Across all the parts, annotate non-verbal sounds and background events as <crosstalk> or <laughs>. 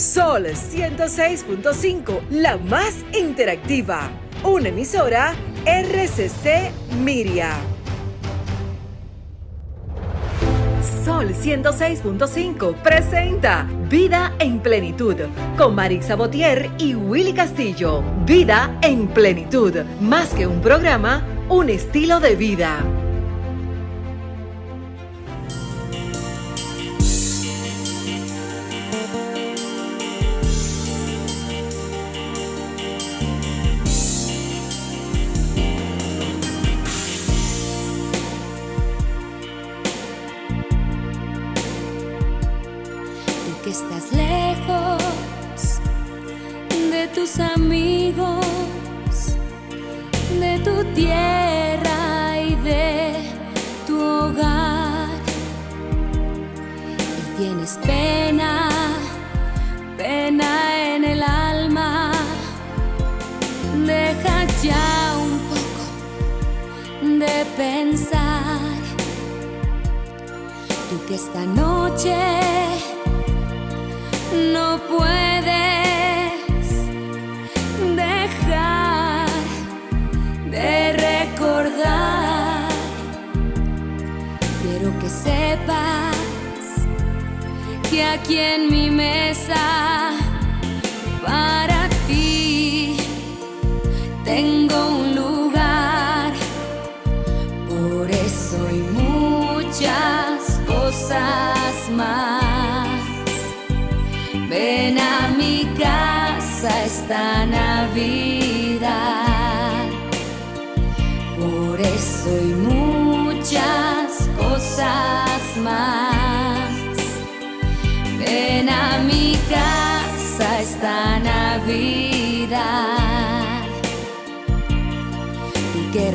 Sol 106.5, la más interactiva. Una emisora RCC Miria. Sol 106.5 presenta Vida en Plenitud con Marix Sabotier y Willy Castillo. Vida en Plenitud, más que un programa, un estilo de vida.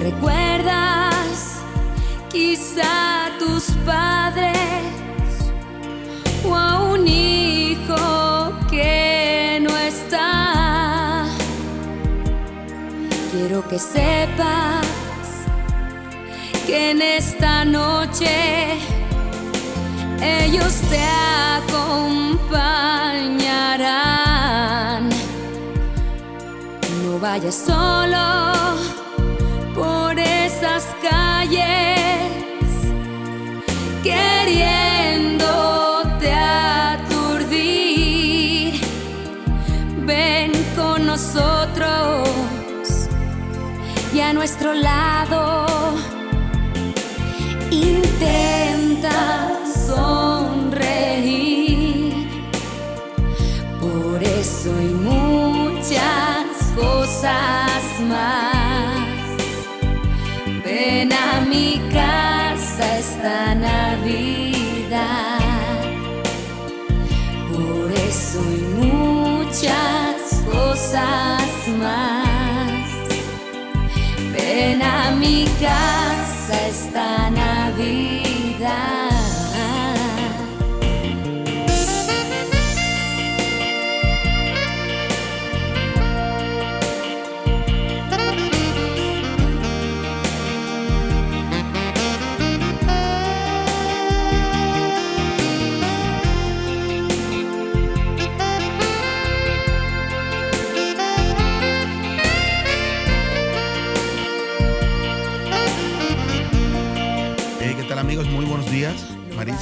Recuerdas quizá a tus padres o a un hijo que no está. Quiero que sepas que en esta noche ellos te acompañarán. No vayas solo esas calles queriéndote aturdir. Ven con nosotros y a nuestro lado. Inter Ven a mi casa esta Navidad. Por eso y muchas cosas más. Ven a mi casa esta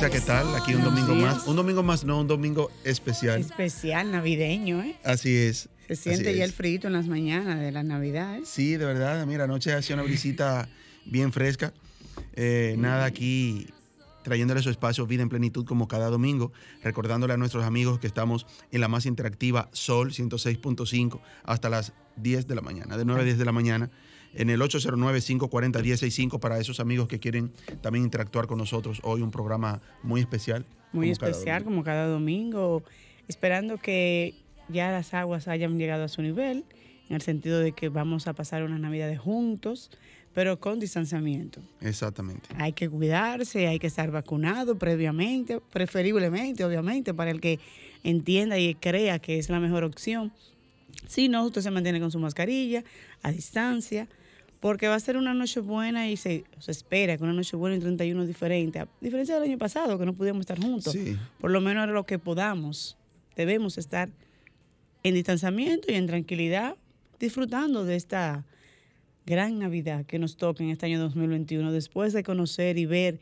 ¿qué tal? Aquí un domingo más. Un domingo más, no, un domingo especial. Especial, navideño, ¿eh? Así es. Se siente ya el frío en las mañanas de la Navidad, ¿eh? Sí, de verdad. Mira, anoche hacía una brisita bien fresca. Eh, nada aquí trayéndole su espacio Vida en Plenitud como cada domingo, recordándole a nuestros amigos que estamos en la más interactiva Sol 106.5 hasta las 10 de la mañana, de 9 a 10 de la mañana en el 809-540-1065 para esos amigos que quieren también interactuar con nosotros. Hoy un programa muy especial. Muy especial, como cada domingo, esperando que ya las aguas hayan llegado a su nivel, en el sentido de que vamos a pasar unas navidades juntos, pero con distanciamiento. Exactamente. Hay que cuidarse, hay que estar vacunado previamente, preferiblemente, obviamente, para el que entienda y crea que es la mejor opción. Si no, usted se mantiene con su mascarilla, a distancia, porque va a ser una noche buena y se, espera que una noche buena y 31 diferente, a diferencia del año pasado que no pudimos estar juntos, por lo menos lo que podamos debemos estar en distanciamiento y en tranquilidad, disfrutando de esta gran Navidad que nos toca en este año 2021, después de conocer y ver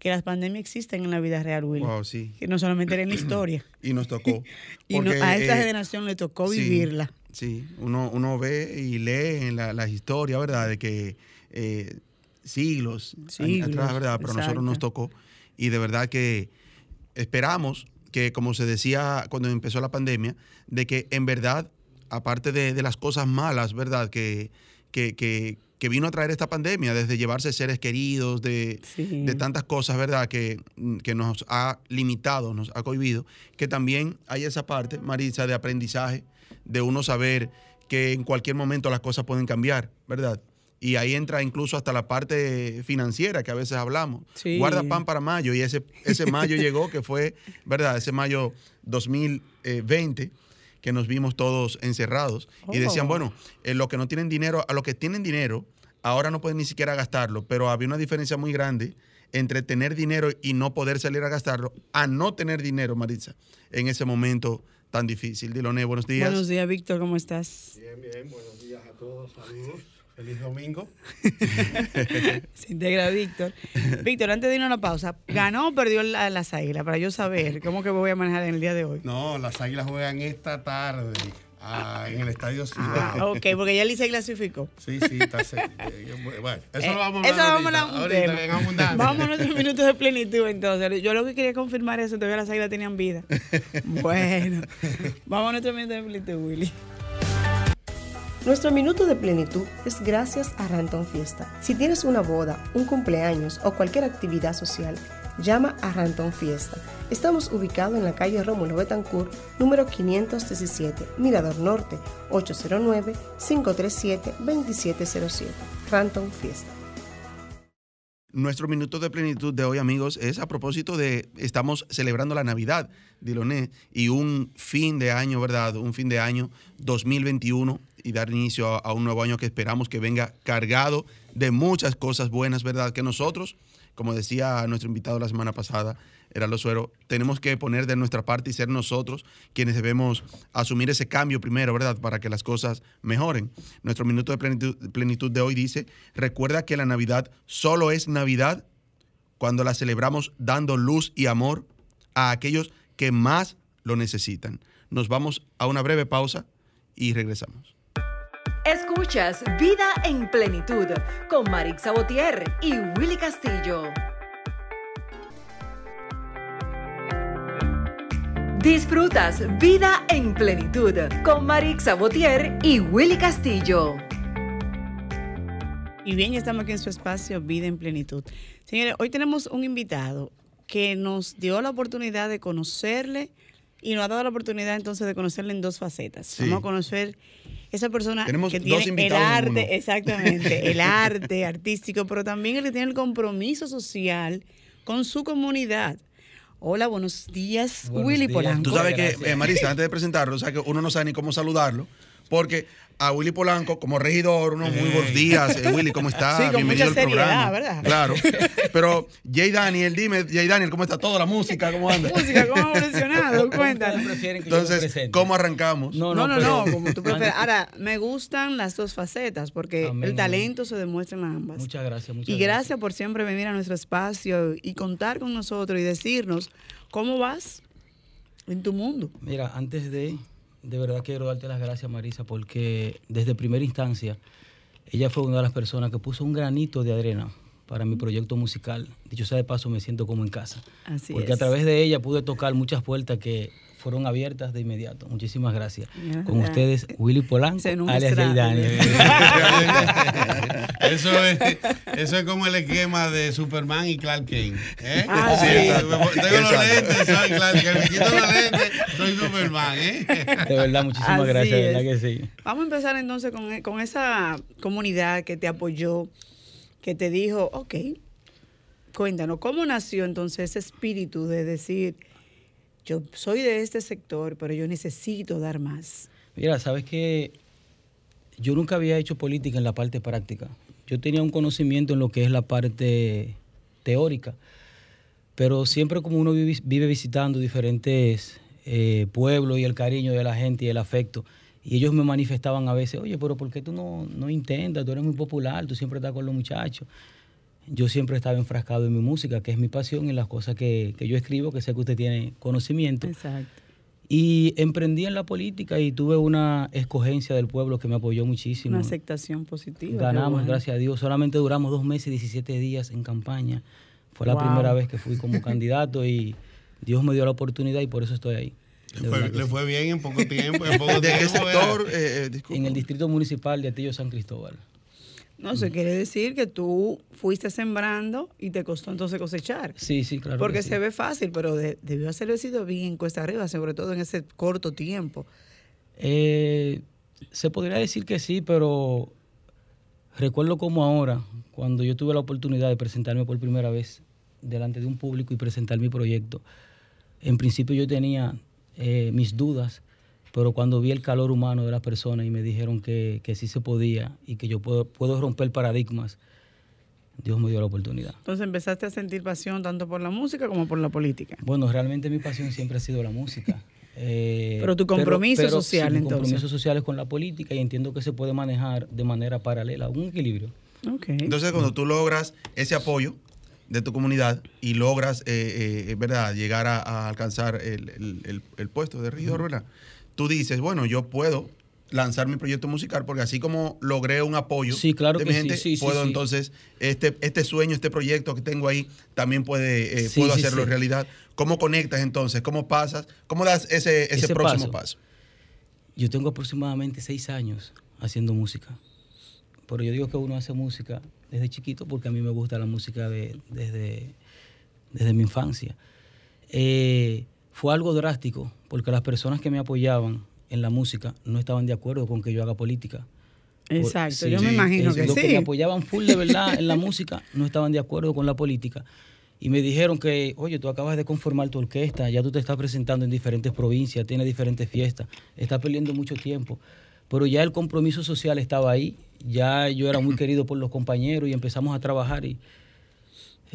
que las pandemias existen en la vida real, Will. Wow, sí. Que no solamente era en la historia. <clears throat> y nos tocó. <laughs> y no- a esta eh, generación le tocó vivirla. Sí, uno, uno ve y lee en la, las historias, ¿verdad? De que eh, siglos, Siglos, atrás, ¿verdad? Pero a nosotros nos exacto. tocó. Y de verdad que esperamos que, como se decía cuando empezó la pandemia, de que en verdad, aparte de, de las cosas malas, ¿verdad? Que, que, que- que vino a traer esta pandemia, desde llevarse seres queridos, de, Sí. de tantas cosas, ¿verdad?, que, que nos ha limitado, nos ha cohibido, que también hay esa parte, Marisa, de aprendizaje, de uno saber que en cualquier momento las cosas pueden cambiar, ¿verdad? Y ahí entra incluso hasta la parte financiera que a veces hablamos. Sí. Guarda pan para mayo y ese, ese mayo <laughs> llegó, que fue, ¿verdad? Ese mayo 2020 que nos vimos todos encerrados y decían, Oh. bueno, eh, los que no tienen dinero, a los que tienen dinero, ahora no pueden ni siquiera gastarlo, pero había una diferencia muy grande entre tener dinero y no poder salir a gastarlo, a no tener dinero, Maritza, en ese momento tan difícil. Diloné, buenos días. Buenos días, Víctor, ¿cómo estás? Bien, bien, buenos días a todos, saludos, feliz domingo. <laughs> Se integra Víctor. Víctor, antes de irnos a la pausa, ¿ganó o perdió la- las águilas? Para yo saber cómo que voy a manejar en el día de hoy. No, las águilas juegan esta tarde ah, en el Estadio Ciudad. Ah, ok, porque ya Licey clasificó. Sí, sí, está cerca. Bueno, eso Eh, lo vamos a eso hablar vamos a hablar ahorita, un ahorita, tema. en abundancia. Vamos a nuestros minutos de plenitud entonces. Yo lo que quería confirmar es que todavía las águilas tenían vida. <laughs> Bueno, vamos a nuestros minutos de plenitud, Willy. Nuestro minuto de plenitud es gracias a Ranton Fiesta. Si tienes una boda, un cumpleaños o cualquier actividad social, llama a Ranton Fiesta. Estamos ubicados en la calle Rómulo Betancourt, número 517, Mirador Norte, 809-537-2707. Ranton Fiesta. Nuestro minuto de plenitud de hoy, amigos, es a propósito de, estamos celebrando la Navidad, Diloné, y un fin de año, ¿verdad? Un fin de año 2021 y dar inicio a, a un nuevo año que esperamos que venga cargado de muchas cosas buenas, ¿verdad? Que nosotros, como decía nuestro invitado la semana pasada, Heraldo Suero, tenemos que poner de nuestra parte y ser nosotros quienes debemos asumir ese cambio primero, ¿verdad? Para que las cosas mejoren. Nuestro minuto de plenitud, plenitud de hoy dice, recuerda que la Navidad solo es Navidad cuando la celebramos dando luz y amor a aquellos que más lo necesitan. Nos vamos a una breve pausa y regresamos. Escuchas Vida en Plenitud con Marix Sabotier y Willy Castillo. Disfrutas Vida en Plenitud con Marix Sabotier y Willy Castillo. Y bien, ya estamos aquí en su espacio Vida en Plenitud. Señores, hoy tenemos un invitado que nos dio la oportunidad de conocerle y nos ha dado la oportunidad entonces de conocerle en dos facetas. Sí. Vamos a conocer esa persona Tenemos que dos tiene el arte, exactamente, el <laughs> arte artístico, pero también el que tiene el compromiso social con su comunidad. Hola, buenos días, Buenos Willy días. Polanco. Tú sabes que, eh, Marisa, antes de presentarlo, o sea, que uno no sabe ni cómo saludarlo, porque a Willy Polanco, como regidor, unos muy buenos días. Eh, Willy, ¿cómo <laughs> estás? Sí, Bienvenido mucha al programa. seriedad, ¿verdad? Claro. <laughs> Pero, Jay Daniel, dime, Jay Daniel, ¿cómo está toda la música? ¿Cómo anda? <laughs> Música, ¿cómo ha evolucionado? Cuéntanos. Entonces? ¿cómo arrancamos? No, no, no, pero- como tú prefieras. Ahora, me gustan las dos facetas porque Amén, el talento se demuestra en ambas. Muchas gracias, muchas y gracias por siempre venir a nuestro espacio y contar con nosotros y decirnos cómo vas en tu mundo. Mira, antes de, de verdad quiero darte las gracias, Marisa, porque desde primera instancia ella fue una de las personas que puso un granito de arena para mi proyecto musical. Dicho sea de paso, me siento como en casa. Así porque es. a través de ella pude tocar muchas puertas que fueron abiertas de inmediato. Muchísimas gracias. Con ustedes, Willy Polanco, alias será- Jay Daniel. Eso es, eso es como el esquema de Superman y Clark Kent. ¿eh? Ah, sí. Tengo los lentes, soy Clark Kent. Me quito los lentes, soy Superman. ¿eh? De verdad, muchísimas Así gracias, de verdad que sí. Vamos a empezar entonces con, con esa comunidad que te apoyó, que te dijo, ok, cuéntanos, ¿cómo nació entonces ese espíritu de decir, yo soy de este sector, pero yo necesito dar más? Mira, sabes que yo nunca había hecho política en la parte práctica. Yo tenía un conocimiento en lo que es la parte teórica, pero siempre como uno vive, visitando diferentes eh, pueblo y el cariño de la gente y el afecto. Y ellos me manifestaban a veces, oye, pero ¿por qué tú no, no intentas? Tú eres muy popular, tú siempre estás con los muchachos. Yo siempre estaba enfrascado en mi música, que es mi pasión y las cosas que, que yo escribo, que sé que usted tiene conocimiento. Exacto. Y emprendí en la política y tuve una escogencia del pueblo que me apoyó muchísimo. Una aceptación positiva. Ganamos, bueno. gracias a Dios. Solamente duramos dos meses y 17 días en campaña. Fue la Wow. primera vez que fui como <laughs> candidato y Dios me dio la oportunidad y por eso estoy ahí. Le fue, le bien en poco <laughs> tiempo. En poco ¿De qué tiempo, sector? Eh, eh. En el distrito municipal de Atillo San Cristóbal. No, eso quiere decir que tú fuiste sembrando y te costó entonces cosechar. Sí, sí, claro. Porque sí. se ve fácil, pero de- debió haberlo sido bien cuesta arriba, sobre todo en ese corto tiempo. Eh, se podría decir que sí, pero recuerdo como ahora, cuando yo tuve la oportunidad de presentarme por primera vez delante de un público y presentar mi proyecto. En principio yo tenía eh, mis dudas, pero cuando vi el calor humano de las personas y me dijeron que, que sí se podía y que yo puedo, puedo romper paradigmas, Dios me dio la oportunidad. Entonces empezaste a sentir pasión tanto por la música como por la política. Bueno, realmente mi pasión siempre ha sido la música. <laughs> Eh, Pero tu compromiso social, sí, mi entonces. compromiso social es con la política y entiendo que se puede manejar de manera paralela, un equilibrio. Entonces, cuando tú logras ese apoyo de tu comunidad y logras, eh, eh, ¿verdad?, llegar a, a alcanzar el, el- el- el puesto de regidor, ¿verdad? Tú dices, bueno, yo puedo lanzar mi proyecto musical porque así como logré un apoyo Sí, claro de que mi gente, sí, sí, puedo entonces, este, este sueño, este proyecto que tengo ahí, también puede, eh, puedo hacerlo realidad. ¿Cómo conectas entonces? ¿Cómo pasas? ¿Cómo das ese, ese, Ese próximo paso. paso? Yo tengo aproximadamente seis años haciendo música. Pero yo digo que uno hace música desde chiquito porque a mí me gusta la música de- desde, desde mi infancia. Eh, fue algo drástico porque las personas que me apoyaban en la música no estaban de acuerdo con que yo haga política. Exacto, sí, yo me imagino Es que Los que me apoyaban full de verdad en la música no estaban de acuerdo con la política. Y me dijeron que, oye, tú acabas de conformar tu orquesta, ya tú te estás presentando en diferentes provincias, tienes diferentes fiestas, estás perdiendo mucho tiempo. Pero ya el compromiso social estaba ahí, ya yo era muy querido por los compañeros y empezamos a trabajar y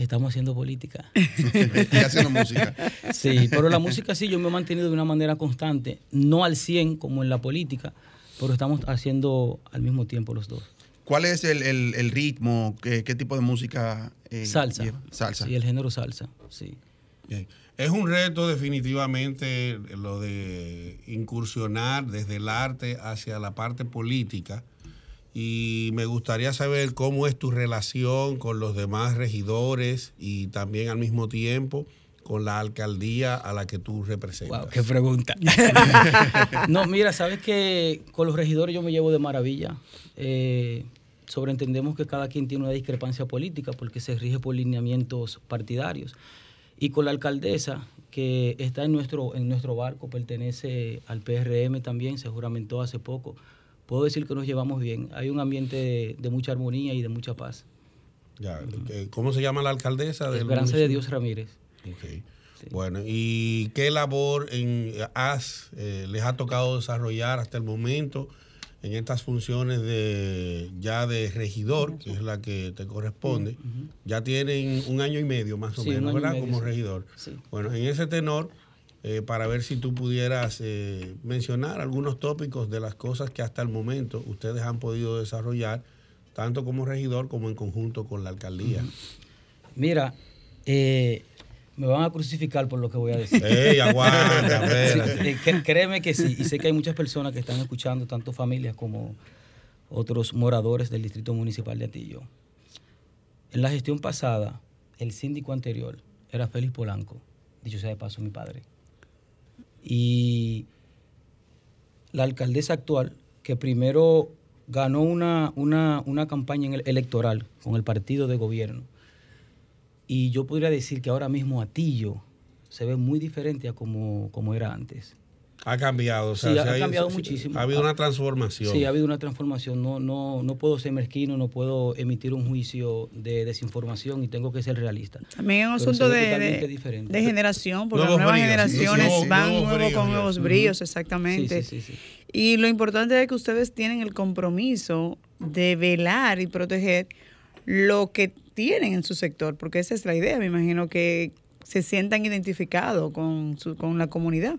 estamos haciendo política. y haciendo música. <laughs> Sí, pero la música sí, yo me he mantenido de una manera constante, no al 100 como en la política, pero estamos haciendo al mismo tiempo los dos. ¿Cuál es el, el- el ritmo? ¿Qué, qué tipo de música? eh, Salsa. lleva? Salsa. Sí, el género salsa, sí. Bien. Es un reto definitivamente lo de incursionar desde el arte hacia la parte política y me gustaría saber cómo es tu relación con los demás regidores y también al mismo tiempo con la alcaldía a la que tú representas. Wow, qué pregunta. <laughs> no, mira, sabes que con los regidores yo me llevo de maravilla. Eh, sobreentendemos que cada quien tiene una discrepancia política porque se rige por lineamientos partidarios. Y con la alcaldesa, que está en nuestro, en nuestro barco, pertenece al PRM también, se juramentó hace poco, puedo decir que nos llevamos bien. Hay un ambiente de, de mucha armonía y de mucha paz. Ya, ¿Cómo se llama la alcaldesa? del Esperanza de municipio? Dios Ramírez. Ok. Bueno, ¿y qué labor en, has, eh, les ha tocado desarrollar hasta el momento en estas funciones de ya de regidor, que es la que te corresponde? Ya tienen un año y medio más o Sí, menos, ¿verdad? medio, Como sí. regidor. Sí. Bueno, en ese tenor, eh, para ver si tú pudieras eh, mencionar algunos tópicos de las cosas que hasta el momento ustedes han podido desarrollar, tanto como regidor como en conjunto con la alcaldía. Mira, eh, me van a crucificar por lo que voy a decir. ¡Ey, aguanta! <laughs> Sí, créeme que sí, y sé que hay muchas personas que están escuchando, tanto familias como otros moradores del Distrito Municipal de Atillo. En la gestión pasada, el síndico anterior era Félix Polanco, dicho sea de paso mi padre. Y la alcaldesa actual, que primero ganó una, una, una campaña electoral con el partido de gobierno, y yo podría decir que ahora mismo Atillo se ve muy diferente a como, como era antes. Ha cambiado, o sea, Sí, se ha ido- cambiado muchísimo. Ha habido una transformación. Sí, ha habido una transformación. No, no, no puedo ser mezquino, no puedo emitir un juicio de desinformación y tengo que ser realista. También es un asunto de, de- generación, porque Nuevos las nuevas bríos, sí, generaciones nuevos- van nuevos nuevo bríos, con nuevos Sí, exactamente. sí, sí, sí. Y lo importante es que ustedes tienen el compromiso de velar y proteger lo que tienen en su sector, porque esa es la idea. Me imagino que se sientan identificados con, su, con la comunidad,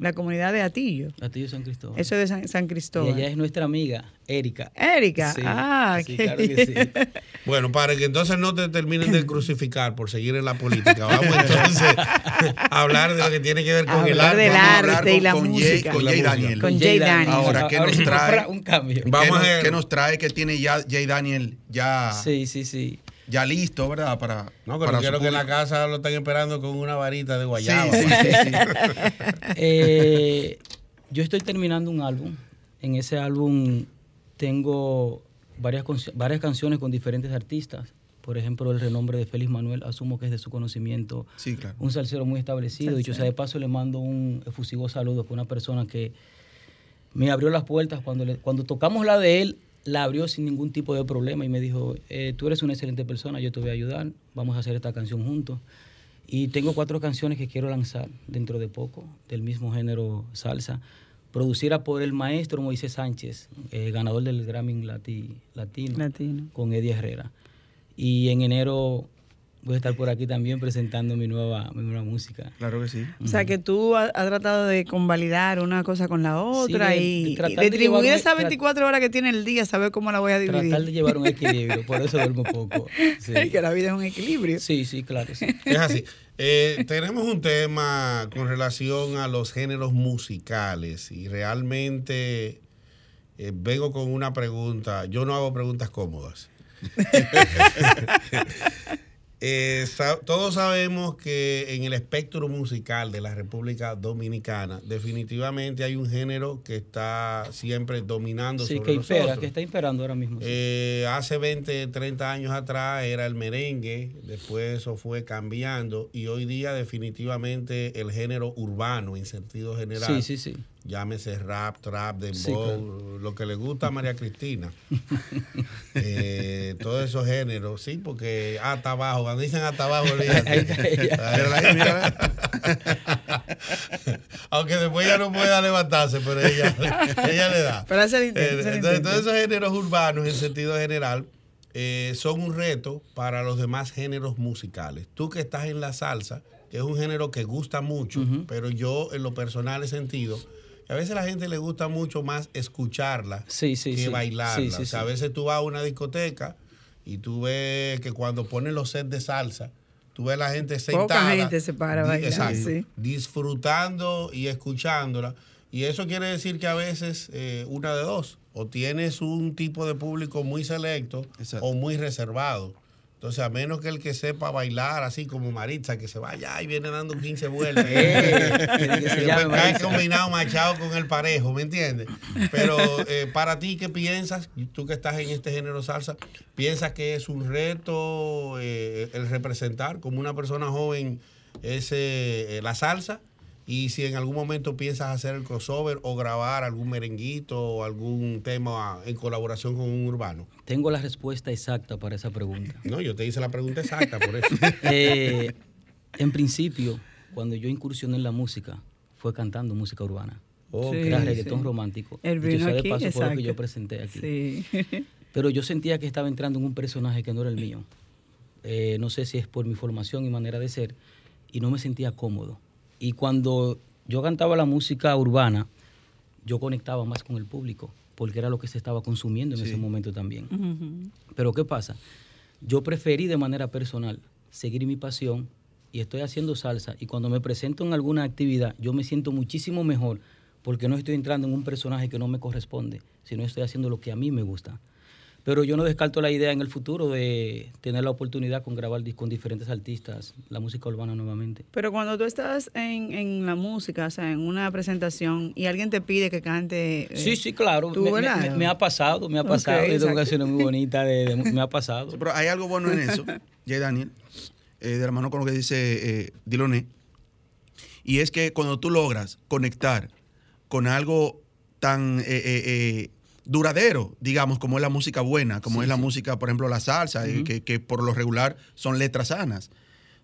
la comunidad de Atillo. Atillo San Cristóbal. Eso de San, San Cristóbal. Y ella es nuestra amiga, Erika. Erika, Sí, ah, sí, claro que sí. <laughs> Bueno, para que entonces no te terminen de crucificar por seguir en la política, vamos <laughs> entonces a hablar de lo que tiene que ver con el Hablar arte. del Vamos a hablar arte y la con Jay- música. con Jay Daniel. Con Jay Daniel. Ahora, ¿qué nos trae? Un cambio. Vamos ¿Qué, a nos, ver. qué nos trae que tiene ya Jay Daniel ya, Sí, sí, sí. Ya listo, verdad? Para, No, pero para quiero que en la casa lo estén esperando con una varita de guayaba. sí, sí, sí. <laughs> Eh, yo estoy terminando un álbum. En ese álbum tengo varias, varias canciones con diferentes artistas. Por ejemplo, el renombre de Félix Manuel, asumo que es de su conocimiento. Sí, claro. Un salsero muy establecido. Dicho sea de paso, le mando un efusivo saludo con una persona que me abrió las puertas cuando, le- cuando tocamos la de él, la abrió sin ningún tipo de problema y me dijo, eh, tú eres una excelente persona, yo te voy a ayudar, vamos a hacer esta canción juntos. Y tengo cuatro canciones que quiero lanzar dentro de poco, del mismo género salsa, producida por el maestro Moisés Sánchez, eh, ganador del Grammy Lati- Latino, Latino. con Eddie Herrera. Y en enero voy a estar por aquí también presentando mi nueva, mi nueva música. Claro que sí. O sea, que tú has tratado de convalidar una cosa con la otra y, de y tratar de distribuir esas tra- 24 horas que tiene el día, saber cómo la voy a dividir. Tratar de llevar un equilibrio, por eso duermo <laughs> poco. Sí, que la vida es un equilibrio. sí, sí, claro. sí. Es así. Eh, tenemos un tema con relación a los géneros musicales y realmente eh, vengo con una pregunta. Yo no hago preguntas cómodas. <laughs> Eh, todos sabemos que en el espectro musical de la República Dominicana definitivamente hay un género que está siempre dominando Sí, sobre que impera, nosotros. que está imperando ahora mismo. sí. Eh, hace 20, 30 años atrás era el merengue, después eso fue cambiando y hoy día definitivamente el género urbano en sentido general. sí, sí, sí. Llámese rap, trap, dembow, Sí, claro. lo que le gusta a María Cristina. <laughs> Eh, todos esos géneros, sí, porque hasta abajo, cuando dicen hasta abajo. <laughs> <laughs> Aunque después ya no pueda levantarse, pero ella, ella le da. Pero hace el intento, Eh, entonces, todos esos géneros urbanos, en sentido general, eh, son un reto para los demás géneros musicales. Tú que estás en la salsa, que es un género que gusta mucho, pero yo en lo personal he sentido a veces a la gente le gusta mucho más escucharla Sí, sí, que sí. bailarla. Sí, sí, o sea, a veces tú vas a una discoteca y tú ves que cuando ponen los sets de salsa, tú ves a la gente sentada. gente se para a bailar, exacto, sí. disfrutando y escuchándola. Y eso quiere decir que a veces eh, una de dos, o tienes un tipo de público muy selecto Exacto. o muy reservado. Entonces, a menos que el que sepa bailar, así como Maritza, que se vaya y viene dando 15 vueltas. <laughs> Maritza. combinado machado con el parejo, ¿me entiendes? Pero <laughs> eh, para ti, ¿qué piensas? Tú que estás en este género salsa, ¿piensas que es un reto eh, el representar como una persona joven ese, eh, la salsa? Y si en algún momento piensas hacer el crossover o grabar algún merenguito o algún tema en colaboración con un urbano. Tengo la respuesta exacta para esa pregunta. No, yo te hice la pregunta exacta por eso. <laughs> Eh, en principio, cuando yo incursioné en la música, fue cantando música urbana. Sí, Era reggaetón sí. romántico. Dicho vino sea de aquí, paso, fue lo que exacto. yo presenté aquí. Sí. <laughs> Pero yo sentía que estaba entrando en un personaje que no era el mío. Eh, no sé si es por mi formación y manera de ser, y no me sentía cómodo. Y cuando yo cantaba la música urbana, yo conectaba más con el público, porque era lo que se estaba consumiendo en ese momento también. Pero ¿qué pasa? Yo preferí de manera personal seguir mi pasión y estoy haciendo salsa y cuando me presento en alguna actividad yo me siento muchísimo mejor porque no estoy entrando en un personaje que no me corresponde, sino estoy haciendo lo que a mí me gusta. Pero yo no descarto la idea en el futuro de tener la oportunidad con grabar con diferentes artistas la música urbana nuevamente. Pero cuando tú estás en, en la música, o sea, en una presentación y alguien te pide que cante. eh, Sí, sí, claro. tú, Me, me- me- ha pasado, me ha pasado. Yo tengo exacto. canciones muy bonitas, de, de- me ha pasado. Sí, Pero hay algo bueno en eso, <laughs> Jay Daniel, eh, de la mano con lo que dice eh, Diloné, y es que cuando tú logras conectar con algo tan eh, eh, eh, duradero, digamos, como es la música buena, como es la música, por ejemplo, la salsa, eh, que, que por lo regular son letras sanas,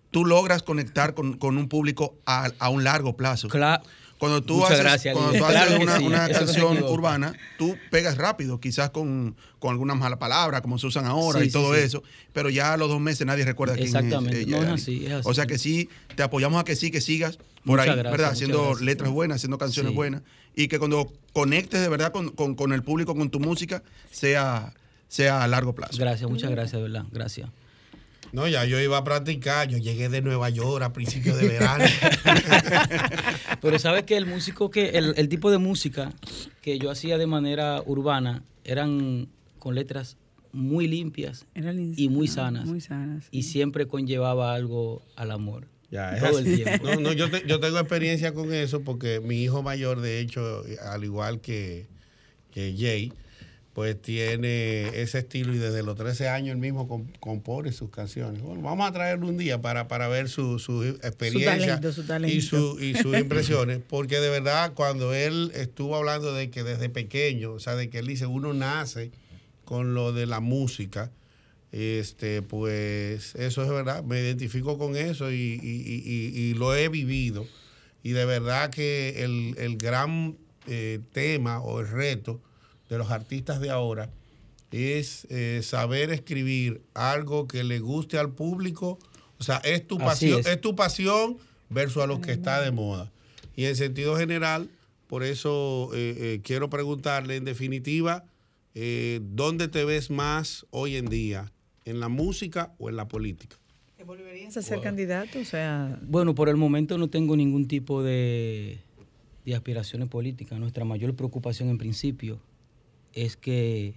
tú logras conectar con, con un público a, a un largo plazo. Cla- cuando tú Muchas haces, gracias, cuando tú haces Claro una, sí, canción urbana, tú pegas rápido, quizás con, con algunas malas palabras, como se usan ahora Sí, y sí, todo sí. eso, pero ya a los dos meses nadie recuerda quién Exactamente, es. no, es Yadani. así, es así. O sea que sí, te apoyamos a que sí, que sigas por Muchas ahí, gracias, ¿verdad? Haciendo gracias. letras buenas, haciendo canciones Sí. buenas y que cuando conectes de verdad con, con- con el público, con tu música, sea, sea a largo plazo. Gracias, muchas gracias, de verdad. Gracias. No, ya yo iba a practicar. Yo llegué de Nueva York a principios de verano. <laughs> Pero sabes que el músico que, el, el tipo de música que yo hacía de manera urbana eran con letras muy limpias y muy ah, sanas. Muy sanas. Y siempre conllevaba algo al amor. Ya, es todo el tiempo. No, no, yo, te- yo tengo experiencia con eso porque mi hijo mayor, de hecho, al igual que, que Jay, pues tiene ese estilo y desde los 13 años él mismo com- compone sus canciones. Bueno, vamos a traerlo un día para, para ver su, su experiencia talento, su talento. y, su, y sus impresiones, porque de verdad cuando él estuvo hablando de que desde pequeño, o sea, de que él dice, uno nace con lo de la música, este, pues eso es verdad, me identifico con eso y- y- y lo he vivido. Y de verdad que el, el gran eh, tema o el reto de los artistas de ahora es eh, saber escribir algo que le guste al público. O sea, es tu pasión, es. es. tu pasión versus a lo que está de moda. Y en sentido general, por eso eh, eh, quiero preguntarle en definitiva, eh, ¿dónde te ves más hoy en día? ¿En la música o en la política? ¿Te volverías a ser candidato? O sea, Bueno, por el momento no tengo ningún tipo de, de aspiraciones políticas. Nuestra mayor preocupación en principio es que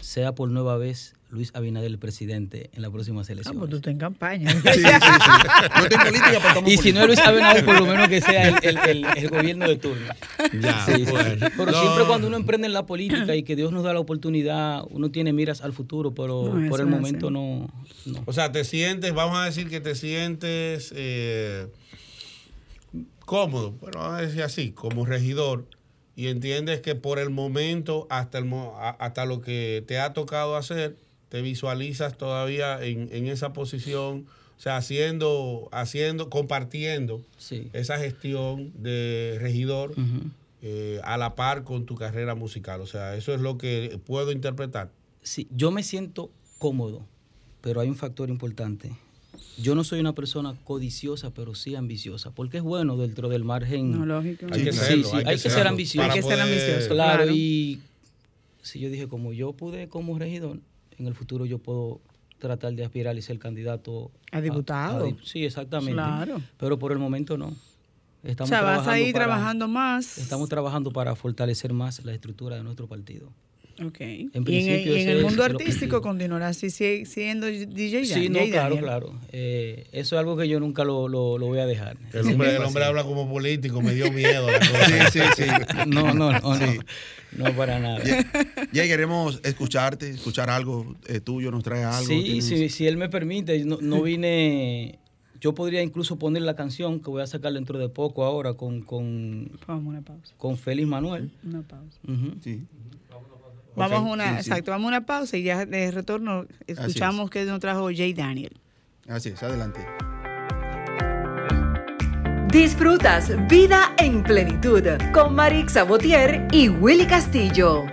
sea por nueva vez Luis Abinader el presidente en las próximas ah, elecciones. pues tú estás en campaña. Sí, sí, sí. No estoy en política, pero estamos y en si no es. Luis Abinader, <laughs> por lo menos que sea el, el- el- el gobierno de turno. Ya, Sí, sí. bueno. Pero No. siempre cuando uno emprende en la política y que Dios nos da la oportunidad, uno tiene miras al futuro, pero No, por el momento no. O sea, te sientes, vamos a decir que te sientes eh, cómodo, bueno, vamos a decir así, como regidor, y entiendes que por el momento, hasta, el, hasta lo que te ha tocado hacer, te visualizas todavía en, en esa posición, o sea, haciendo, haciendo, compartiendo Sí. esa gestión de regidor eh, a la par con tu carrera musical. O sea, eso es lo que puedo interpretar. Sí, yo me siento cómodo, pero hay un factor importante. Yo no soy una persona codiciosa, pero sí ambiciosa, porque es bueno dentro del margen. No, lógico. Hay que Sí, serlo, sí, hay que hay que ser ambicioso. Hay que ser ambicioso. Claro, Claro. y si yo dije, como yo pude como regidor, en el futuro yo puedo tratar de aspirar y ser candidato A diputado. dip- sí, exactamente. Claro. Pero por el momento no. o Estamos sea, vas a ir trabajando más. Estamos trabajando para fortalecer más la estructura de nuestro partido. Ok. y en, y en el mundo artístico objetivo. continuarás si- si- siendo DJ Sí, no, Jay claro, Daniel. claro. Eh, eso es algo que yo nunca lo, lo- lo voy a dejar. El hombre, el hombre habla como político, me dio miedo. La cosa. Sí, sí, sí. <laughs> No, no, no, Sí. no. No para nada. Ya queremos escucharte, escuchar algo eh, tuyo, nos trae algo. Sí, tienes- si, si él me permite, no, no vine. Yo podría incluso poner la canción que voy a sacar dentro de poco ahora con, con, Vamos a una pausa. con Félix Manuel. Una pausa. Sí. Vamos a una, sí, sí. exacto, vamos a una pausa y ya de retorno escuchamos que nos trajo Jay Daniel. Así es, adelante. Disfrutas Vida en Plenitud con Marix Sabotier y Willy Castillo.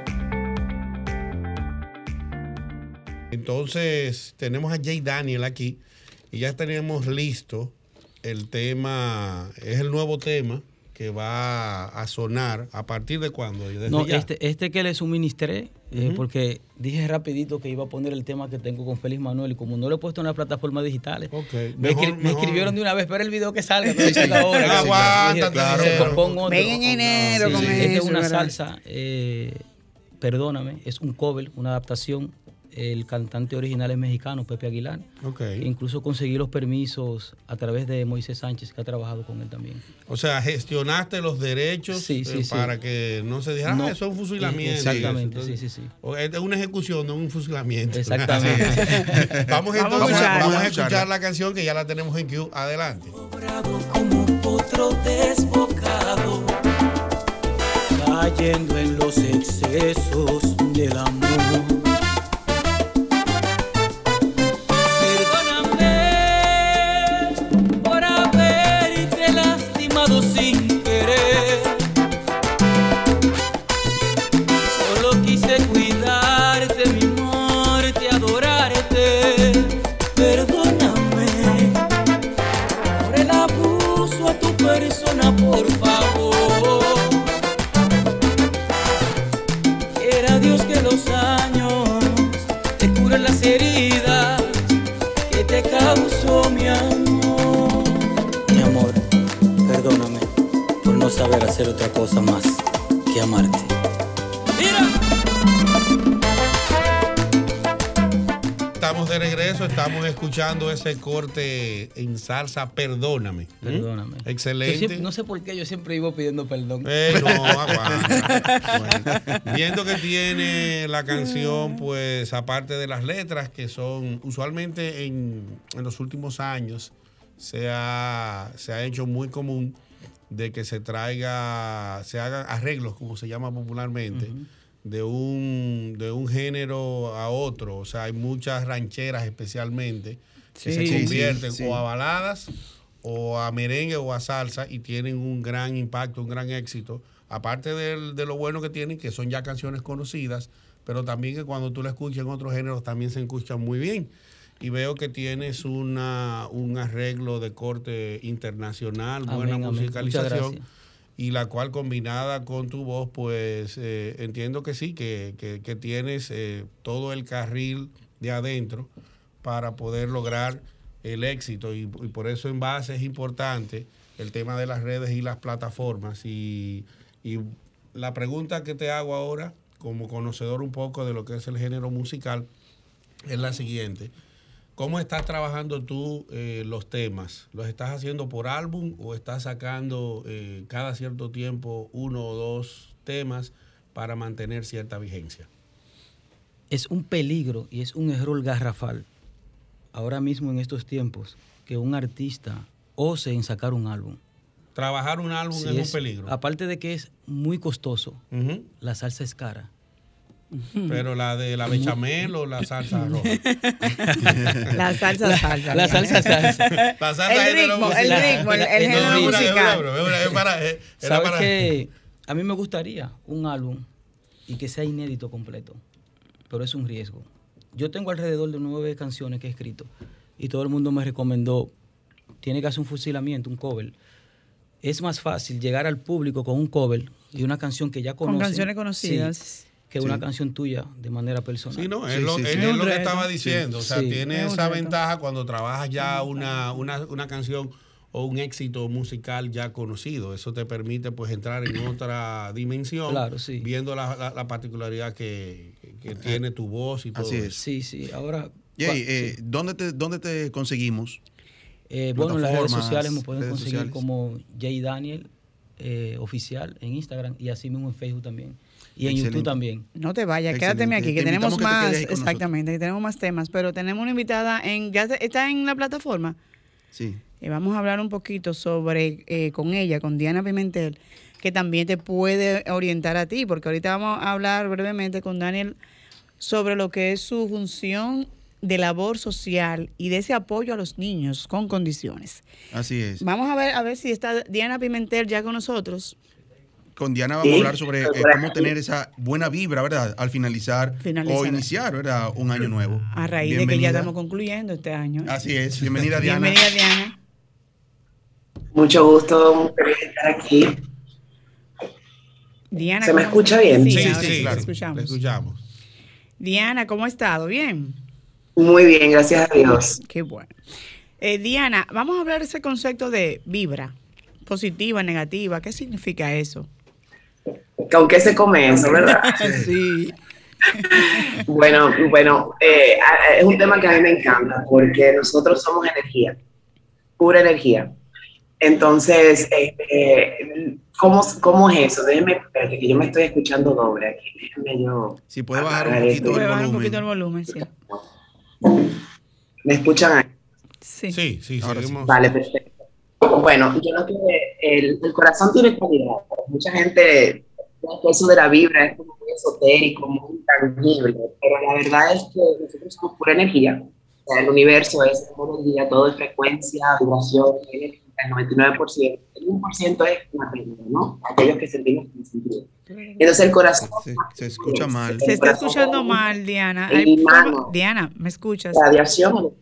Entonces, tenemos a Jay Daniel aquí y ya tenemos listo el tema, es el nuevo tema que va a sonar a partir de cuándo. Desde No, ya. este, este que le suministré, eh, porque dije rapidito que iba a poner el tema que tengo con Félix Manuel y como no lo he puesto en las plataformas digitales, Ok, me, mejor- escri- me mejor. escribieron de una vez, pero el video que salga, <laughs> no dice la hora. que sí. Aguántate, Dije, dijeron. pon otro. Ven en enero Sí, con esta es eso, una ¿verdad? salsa, eh, perdóname, es un cover, una adaptación. El cantante original es mexicano, Pepe Aguilar. Ok. Incluso conseguí los permisos a través de Moisés Sánchez, que ha trabajado con él también. O sea, gestionaste los derechos Sí, sí, eh, sí. para que no se dijera, No, ah, eso es un fusilamiento. exactamente, Entonces, sí, sí, sí. Es una ejecución, no un fusilamiento. Exactamente. vamos <laughs> entonces, Vamos a vamos, escucharla. a escuchar la canción que ya la tenemos en Q. Adelante. como otro desbocado, cayendo en los excesos del amor. Escuchando ese corte en salsa, perdóname. Perdóname. Yo Excelente. siempre- no sé por qué yo siempre vivo pidiendo perdón. Eh, no, <laughs> aguanta. Bueno, viendo que tiene la canción, pues aparte de las letras, que son usualmente en, en los últimos años, se ha, se ha hecho muy común de que se traiga, se hagan arreglos, como se llama popularmente, de, un, de un género a otro. O sea, hay muchas rancheras especialmente que Sí. se sí, convierten sí. o a baladas o a merengue o a salsa y tienen un gran impacto, un gran éxito. Aparte del- de, lo bueno que tienen, que son ya canciones conocidas, pero también que cuando tú la escuchas en otros géneros también se escuchan muy bien. Y veo que tienes una, un arreglo de corte internacional, Amén, buena amén. Musicalización. Y la cual combinada con tu voz, pues eh, entiendo que sí, que, que- que tienes eh, todo el carril de adentro para poder lograr el éxito y, y por eso en base es importante el tema de las redes y las plataformas y, y la pregunta que te hago ahora como conocedor un poco de lo que es el género musical es la siguiente. ¿Cómo estás trabajando tú eh, los temas? ¿Los estás haciendo por álbum o estás sacando eh, cada cierto tiempo uno o dos temas para mantener cierta vigencia? es un peligro y es un error garrafal ahora mismo en estos tiempos que un artista ose en sacar un álbum. Trabajar un álbum Sí, es, es- un peligro. Aparte de que es muy costoso, la salsa es cara. Pero la de la bechamel o la salsa roja. <laughs> La salsa salsa. La salsa salsa. La salsa El ritmo, el ritmo, el- el No, género musical. broma, es una- es para- es- era ¿Sabes para- que A mí me gustaría un álbum y que sea inédito completo, pero es un riesgo. Yo tengo alrededor de nueve canciones que he escrito y todo el mundo me recomendó, tiene que hacer un fusilamiento, un cover. Es más fácil llegar al público con un cover y una canción que ya Con conocen. canciones sí, conocidas. Que Sí. una canción tuya de manera personal. Sí, no, es Sí, lo, sí, es- sí. es Es un lo que estaba diciendo. O sea, Sí. tiene Es esa reto. ventaja cuando trabajas ya una, una, una canción o un éxito musical ya conocido. Eso te permite pues entrar en <clears throat> otra dimensión, Claro, sí. viendo la, la- la particularidad que, que tiene tu voz y todo Así es. eso. Sí, sí. Ahora, Jay, eh, sí. ¿dónde, te, ¿dónde te conseguimos? Eh, bueno, en las redes sociales me pueden redes conseguir sociales. como Jay Daniel eh, oficial en Instagram y así mismo en Facebook también. Y en Excelente. YouTube también. No te vayas, Excelente. quédate aquí, que Te tenemos invitamos que te más, exactamente, que tenemos más temas, pero tenemos una invitada en, ya está en la plataforma. Sí. Y vamos a hablar un poquito sobre, eh, con ella, con Diana Pimentel, que también te puede orientar a ti, porque ahorita vamos a hablar brevemente con Daniel sobre lo que es su función de labor social y de ese apoyo a los niños con condiciones. Así es. Vamos a ver a ver si está Diana Pimentel ya con nosotros. Con Diana vamos a hablar sobre eh, cómo tener esa buena vibra, ¿verdad? Al finalizar, Finalizar. o iniciar, ¿verdad? Un año nuevo. A raíz de que ya estamos concluyendo este año. Así es. Bienvenida, Diana. Bienvenida, Diana. Mucho gusto, muy feliz de estar aquí. Diana ¿Se me ¿cómo- escucha bien? Sí, Sí, sí, sí, claro. te escuchamos. Te escuchamos. Diana, ¿cómo ha estado? Bien. Muy bien, gracias a Dios. Qué bueno. Eh, Diana, vamos a hablar de ese concepto de vibra, positiva, negativa. ¿Qué significa eso? ¿Con qué se come eso, verdad? <laughs> sí. <laughs> <laughs> Bueno, bueno, eh, es un tema que a mí me encanta porque nosotros somos energía, pura energía. Entonces, eh, eh, ¿cómo, ¿cómo es eso? Déjeme, espérate, que yo me estoy escuchando doble aquí. Déjeme yo. Si puede bajar un poquito el bajar un volumen. poquito el volumen, sí. ¿Me escuchan ahí? Sí. Sí, sí, Ahora sí. seguimos. Vale, perfecto. Bueno, yo creo que el, el corazón tiene calidad. Mucha gente cree que eso de la vibra es como muy esotérico, muy intangible, pero la verdad es que nosotros somos pura energía. O sea, el universo es pura energía, todo es frecuencia, vibración, energía, el 99%. El 1% es materia, ¿no? Aquellos que sentimos sin sentido. Entonces el corazón... Se, se escucha mal. Se está escuchando mal, Diana. Ay, El mano. Diana, ¿me escuchas? radiación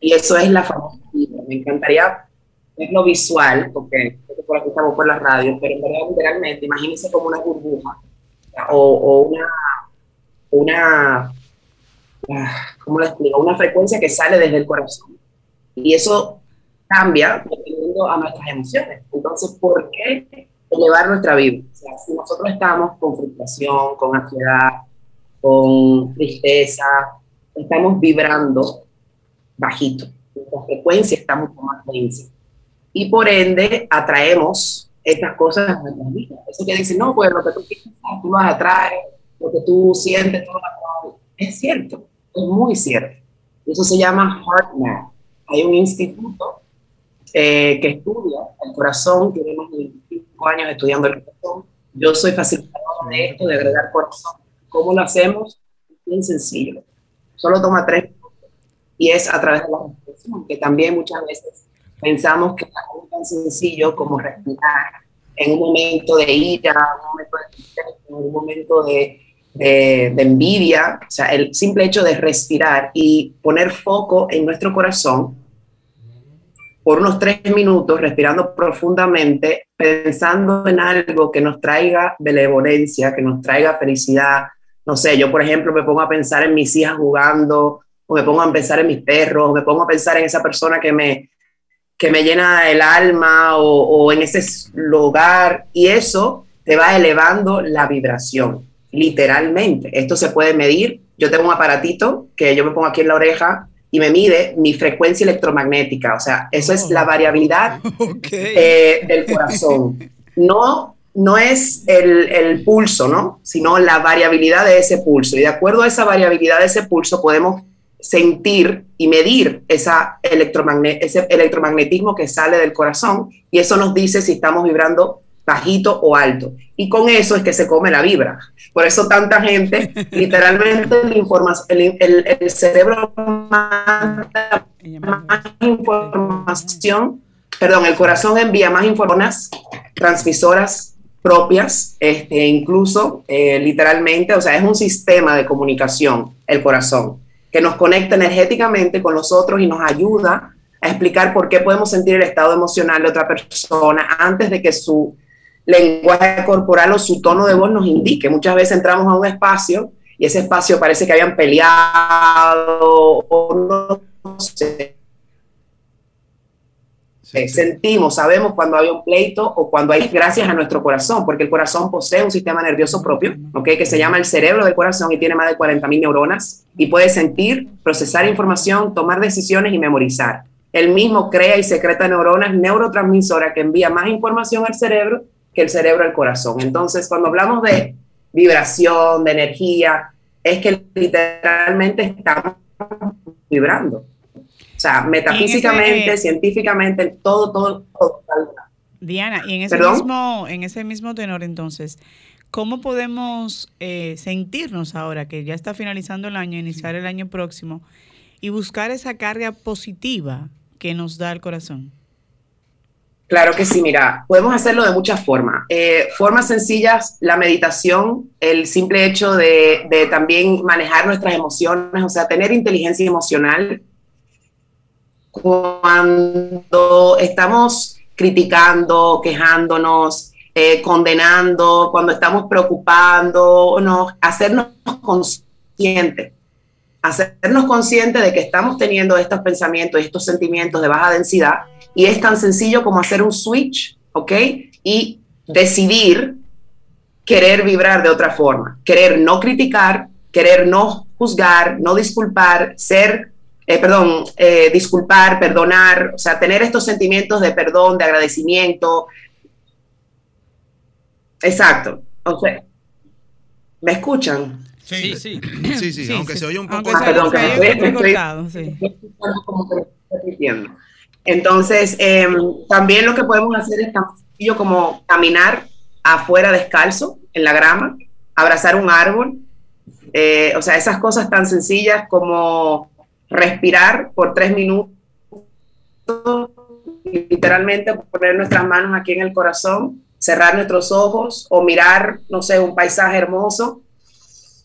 y eso es la famosa. Me encantaría verlo visual, porque por aquí estamos por la radio, pero en verdad literalmente, imagínense como una burbuja o, o una, una, ah, ¿cómo lo explico? Una frecuencia que sale desde el corazón. Y eso cambia dependiendo a nuestras emociones. Entonces, ¿por qué elevar nuestra vida. O sea, si nosotros estamos con frustración, con ansiedad, con tristeza, estamos vibrando bajito. Nuestra frecuencia está mucho más densa. Y por ende, atraemos estas cosas a nuestras vidas. Eso que dicen, no, pues lo que tú piensas, tú lo atraes, lo que tú sientes, lo. Es cierto, es muy cierto. Eso se llama HeartMath. Hay un instituto eh, que estudia el corazón, de 25 años estudiando el corazón. Yo soy facilitador de esto, de agregar corazón. ¿Cómo lo hacemos? Bien sencillo. Solo toma tres minutos y es a través de la respiración, que también muchas veces pensamos que es algo tan sencillo como respirar en un momento de ira, un momento de, en un momento de, de, de, envidia, o sea, el simple hecho de respirar y poner foco en nuestro corazón por unos tres minutos, respirando profundamente, pensando en algo que nos traiga benevolencia, que nos traiga felicidad. No sé, yo por ejemplo me pongo a pensar en mis hijas jugando, o me pongo a pensar en mis perros, o me pongo a pensar en esa persona que me, que me llena el alma, o, en ese lugar, y eso te va elevando la vibración, literalmente. Esto se puede medir. Yo tengo un aparatito que yo me pongo aquí en la oreja y me mide mi frecuencia electromagnética. O sea, eso es la variabilidad <laughs> okay. eh, del corazón. No, no es el, el, pulso, ¿no? Sino la variabilidad de ese pulso. Y de acuerdo a esa variabilidad de ese pulso podemos sentir y medir esa electromagne ese electromagnetismo que sale del corazón y eso nos dice si estamos vibrando bajito o alto. Y con eso es que se come la vibra. Por eso tanta gente, <laughs> literalmente el, el, el cerebro manda más información, perdón, el corazón envía más informaciones transmisoras propias, este, incluso eh, literalmente, o sea, es un sistema de comunicación, el corazón, que nos conecta energéticamente con los otros y nos ayuda a explicar por qué podemos sentir el estado emocional de otra persona antes de que su lenguaje corporal o su tono de voz nos indique. Muchas veces entramos a un espacio y ese espacio parece que habían peleado o no sé. Sí, sí. Sentimos, sabemos cuando hay un pleito o cuando hay gracias a nuestro corazón, porque el corazón posee un sistema nervioso propio, ¿okay? que se llama el cerebro del corazón y tiene más de 40 mil neuronas y puede sentir, procesar información, tomar decisiones y memorizar. El mismo crea y secreta neuronas neurotransmisoras que envía más información al cerebro que el cerebro al corazón. Entonces, cuando hablamos de vibración, de energía, es que literalmente estamos vibrando. O sea, metafísicamente, ese, científicamente, todo, todo, todo. Diana, y en ese, mismo, en ese mismo tenor, entonces, ¿cómo podemos eh, sentirnos ahora que ya está finalizando el año, iniciar el año próximo, y buscar esa carga positiva que nos da el corazón? Claro que sí, mira, podemos hacerlo de muchas formas. Eh, formas sencillas, la meditación, el simple hecho de, también manejar nuestras emociones, o sea, tener inteligencia emocional. Cuando estamos criticando, quejándonos, eh, condenando, cuando estamos preocupándonos, hacernos conscientes, hacernos conscientes de que estamos teniendo estos pensamientos estos sentimientos de baja densidad y es tan sencillo como hacer un switch, ¿ok? Y decidir querer vibrar de otra forma, querer no criticar, querer no juzgar, no disculpar, ser, eh, perdón, eh, disculpar, perdonar, o sea, tener estos sentimientos de perdón, de agradecimiento. Exacto. O sea, ¿me escuchan? Sí, sí. Sí, sí, sí aunque sí. se oye un poco... Ah, perdón, que me estoy, me estoy, sí. estoy como que repitiendo. Entonces, eh, también lo que podemos hacer es tan sencillo como caminar afuera descalzo en la grama, abrazar un árbol, eh, o sea, esas cosas tan sencillas como respirar por tres minutos, literalmente poner nuestras manos aquí en el corazón, cerrar nuestros ojos o mirar, no sé, un paisaje hermoso,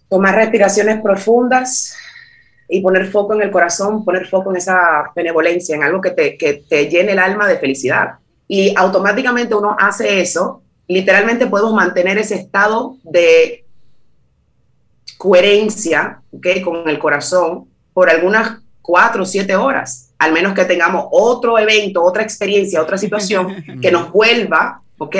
tomar respiraciones profundas y poner foco en el corazón, poner foco en esa benevolencia, en algo que te, que te llene el alma de felicidad. Y automáticamente uno hace eso, literalmente podemos mantener ese estado de coherencia ¿okay? con el corazón por algunas cuatro o siete horas, al menos que tengamos otro evento, otra experiencia, otra situación <laughs> que nos vuelva ¿ok?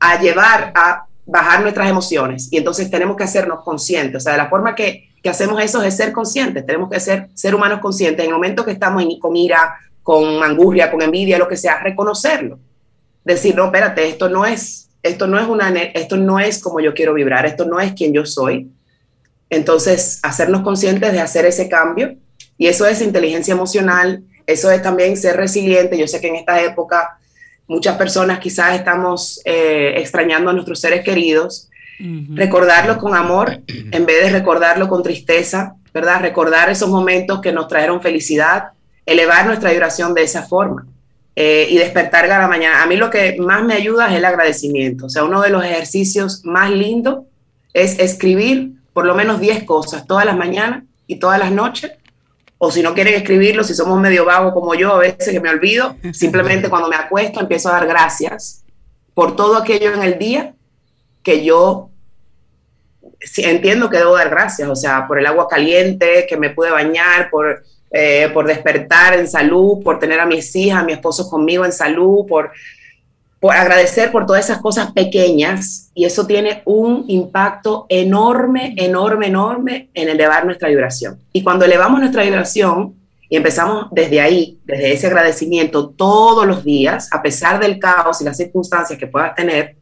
A llevar a bajar nuestras emociones. Y entonces tenemos que hacernos conscientes. O sea, de la forma que, que hacemos eso es ser conscientes. Tenemos que ser ser humanos conscientes. En el momento que estamos con ira, con angustia, con envidia, lo que sea, reconocerlo. Decir, no, espérate, esto no es, esto no es una, esto no es como yo quiero vibrar, esto no es quien yo soy. Entonces, hacernos conscientes de hacer ese cambio. Y eso es inteligencia emocional, eso es también ser resiliente. Yo sé que en esta época muchas personas quizás estamos eh, extrañando a nuestros seres queridos. Recordarlo con amor en vez de recordarlo con tristeza, ¿verdad? Recordar esos momentos que nos trajeron felicidad, elevar nuestra vibración de esa forma eh, y despertar cada mañana. A mí lo que más me ayuda es el agradecimiento. O sea, uno de los ejercicios más lindos es escribir por lo menos 10 cosas todas las mañanas y todas las noches o si no quieren escribirlo, si somos medio vagos como yo, a veces que me olvido, simplemente cuando me acuesto empiezo a dar gracias por todo aquello en el día que yo entiendo que debo dar gracias, o sea, por el agua caliente, que me pude bañar, por, eh, por despertar en salud, por tener a mis hijas, a mi esposo conmigo en salud, por por agradecer por todas esas cosas pequeñas y eso tiene un impacto enorme, enorme, enorme en elevar nuestra vibración. Y cuando elevamos nuestra vibración y empezamos desde ahí, desde ese agradecimiento todos los días, a pesar del caos y las circunstancias que puedas tener,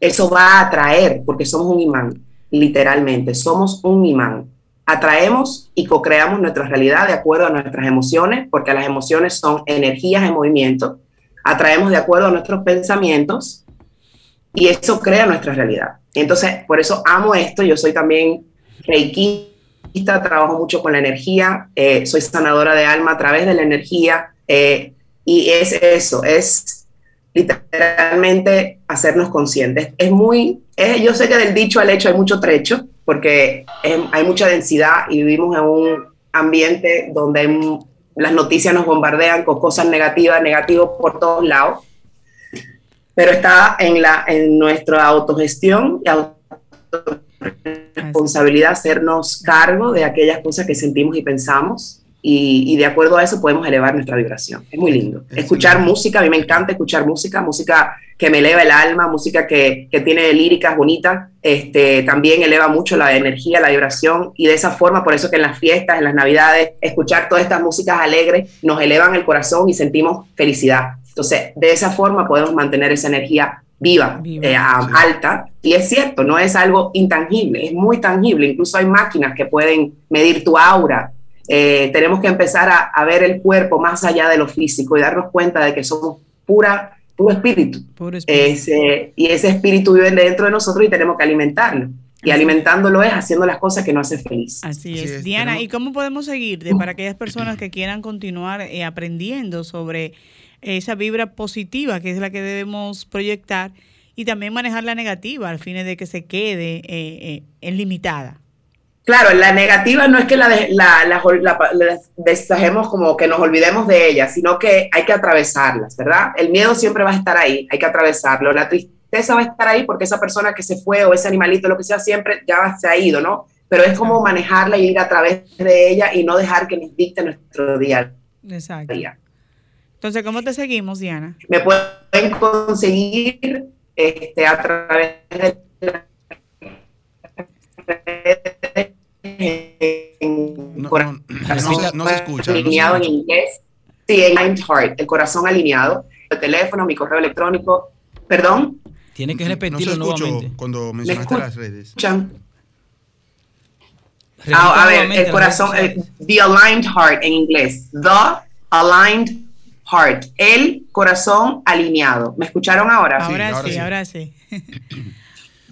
eso va a atraer, porque somos un imán, literalmente, somos un imán. Atraemos y co-creamos nuestra realidad de acuerdo a nuestras emociones, porque las emociones son energías en movimiento atraemos de acuerdo a nuestros pensamientos y eso crea nuestra realidad. Entonces, por eso amo esto. Yo soy también reikista, trabajo mucho con la energía, eh, soy sanadora de alma a través de la energía eh, y es eso, es literalmente hacernos conscientes. Es muy, yo sé que del dicho al hecho hay mucho trecho porque hay mucha densidad y vivimos en un ambiente donde hay las noticias nos bombardean con cosas negativas, negativos por todos lados, pero está en, la, en nuestra autogestión y responsabilidad hacernos cargo de aquellas cosas que sentimos y pensamos y, de acuerdo a eso podemos elevar nuestra vibración. Es muy lindo. Escuchar música, a mí me encanta escuchar música, música que me eleva el alma, música que, que, tiene líricas bonitas, este, también eleva mucho la energía, la vibración y de esa forma, por eso que en las fiestas, en las navidades, escuchar todas estas músicas alegres nos elevan el corazón y sentimos felicidad. Entonces, de esa forma podemos mantener esa energía viva, eh, alta. Y es cierto, no es algo intangible, es muy tangible. Incluso hay máquinas que pueden medir tu aura, eh, tenemos que empezar a, ver el cuerpo más allá de lo físico y darnos cuenta de que somos pura, puro espíritu. y ese espíritu vive dentro de nosotros y tenemos que alimentarlo. Y alimentándolo es haciendo las cosas que nos hacen feliz. Así es. Diana, ¿y cómo podemos seguirte para aquellas personas que quieran continuar eh, aprendiendo sobre esa vibra positiva que es la que debemos proyectar y también manejar la negativa al fin de que se quede eh, en limitada? Claro, la negativa no es que la, la, la, como que nos olvidemos de ella, sino que hay que atravesarlas, ¿verdad? El miedo siempre va a estar ahí, hay que atravesarlo. La tristeza va a estar ahí porque esa persona que se fue o ese animalito, lo que sea, siempre ya se ha ido, ¿no? Pero es como manejarla y ir a través de ella y no dejar que nos dicte nuestro día. Exacto. Entonces, ¿cómo te seguimos, Diana? Me pueden conseguir este, a través de no, corazón no, se escucha. Alineado en inglés. Sí, en Mind Heart, el corazón alineado. El teléfono, mi correo electrónico. ¿Perdón? Tiene que repetirlo no nuevamente. Cuando mencionaste las redes. Ah, a ver, el corazón, the aligned heart en inglés. The aligned heart. El corazón alineado. ¿Me escucharon ahora? Ahora sí, ahora sí. <clears throat>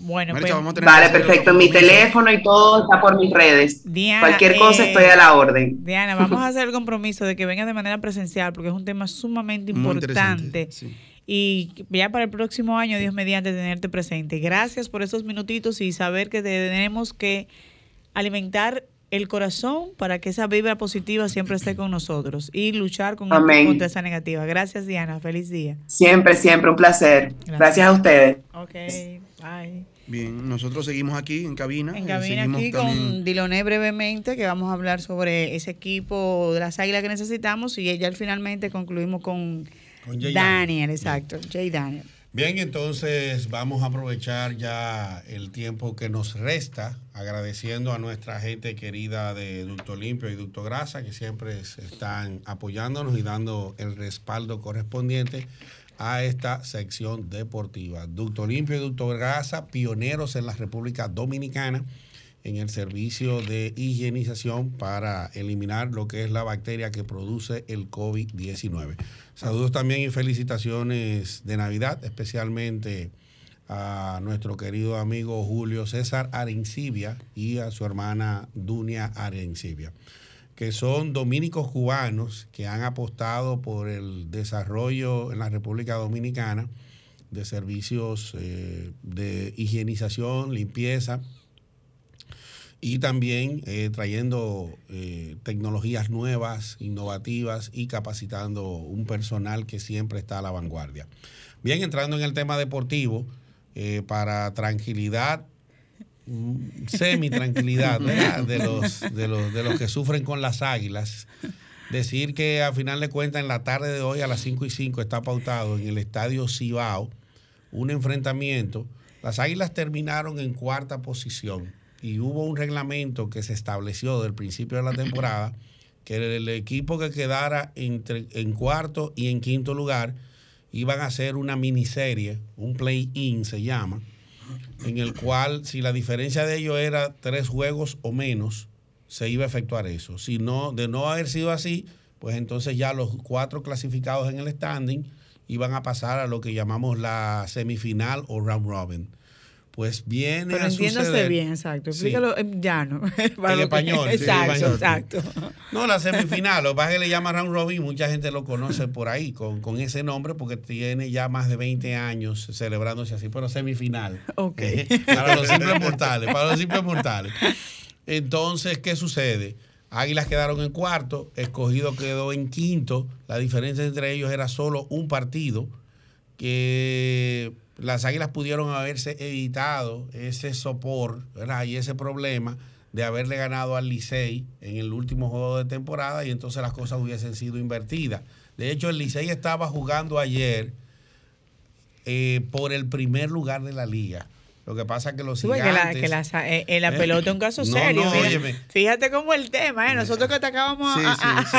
Bueno, pues, vale, perfecto. Mi teléfono y todo está por mis redes. Cualquier cosa estoy a la orden. Diana, vamos a hacer el compromiso de que vengas de manera presencial porque es un tema sumamente importante. Y ya para el próximo año, Dios mediante, tenerte presente. Gracias por esos minutitos y saber que tenemos que alimentar el corazón para que esa vibra positiva siempre esté con nosotros y luchar con contra esa negativa. Gracias, Diana. Feliz día. Siempre, siempre un placer. Gracias, a ustedes. Ok, bye. Bien, nosotros seguimos aquí en cabina. En cabina aquí con Diloné brevemente, que vamos a hablar sobre ese equipo de las águilas que necesitamos y ya finalmente concluimos con, Daniel, exacto, Jay Daniel. Bien, entonces vamos a aprovechar ya el tiempo que nos resta, agradeciendo a nuestra gente querida de Ducto Limpio y Ducto Grasa, que siempre se están apoyándonos y dando el respaldo correspondiente a esta sección deportiva. Ducto Limpio y Ducto Grasa, pioneros en la República Dominicana en el servicio de higienización para eliminar lo que es la bacteria que produce el COVID-19. Saludos también y felicitaciones de Navidad, especialmente a nuestro querido amigo Julio César Arencibia y a su hermana Dunia Arencibia, que son dominicos cubanos que han apostado por el desarrollo en la República Dominicana de servicios eh, de higienización, limpieza, y también eh, trayendo eh, tecnologías nuevas, innovativas y capacitando un personal que siempre está a la vanguardia. Bien, entrando en el tema deportivo, para tranquilidad, semi-tranquilidad de los, de, los, de los que sufren con las águilas, decir que a final de cuentas en la tarde de hoy a las 5 y 5 está pautado en el estadio Cibao un enfrentamiento. Las águilas terminaron en cuarta posición y hubo un reglamento que se estableció desde el principio de la temporada que el equipo que quedara entre, en cuarto y en quinto lugar iban a hacer una miniserie, un play-in se llama, en el cual si la diferencia de ellos era tres juegos o menos, se iba a efectuar eso. Si no, de no haber sido así, pues entonces ya los cuatro clasificados en el standing iban a pasar a lo que llamamos la semifinal o round robin pues viene Pero a entiéndase suceder. bien, exacto. Sí. Explícalo <laughs> en llano. Para En lo que- español. sí, en Exacto, exacto. No, la semifinal, lo que pasa es que le llama round robin, mucha gente lo conoce por ahí con, con ese nombre porque tiene ya más de 20 años celebrándose así, pero semifinal. Ok. <laughs> para los simples mortales, para los simples mortales. Entonces, ¿qué sucede? Águilas quedaron en cuarto, Escogido quedó en quinto, la diferencia entre ellos era solo un partido, que las Águilas pudieron haberse evitado ese sopor ¿verdad? y ese problema de haberle ganado al Licey en el último juego de temporada y entonces las cosas hubiesen sido invertidas. De hecho, el Licey estaba jugando ayer eh, por el primer lugar de la liga. Lo que pasa es que los que la, gigantes... que la, eh, eh, la ¿Eh? pelota es un caso <laughs> No, serio. no, mira. Fíjate cómo el tema, ¿eh? Nosotros que atacábamos Sí, a, sí, a- sí.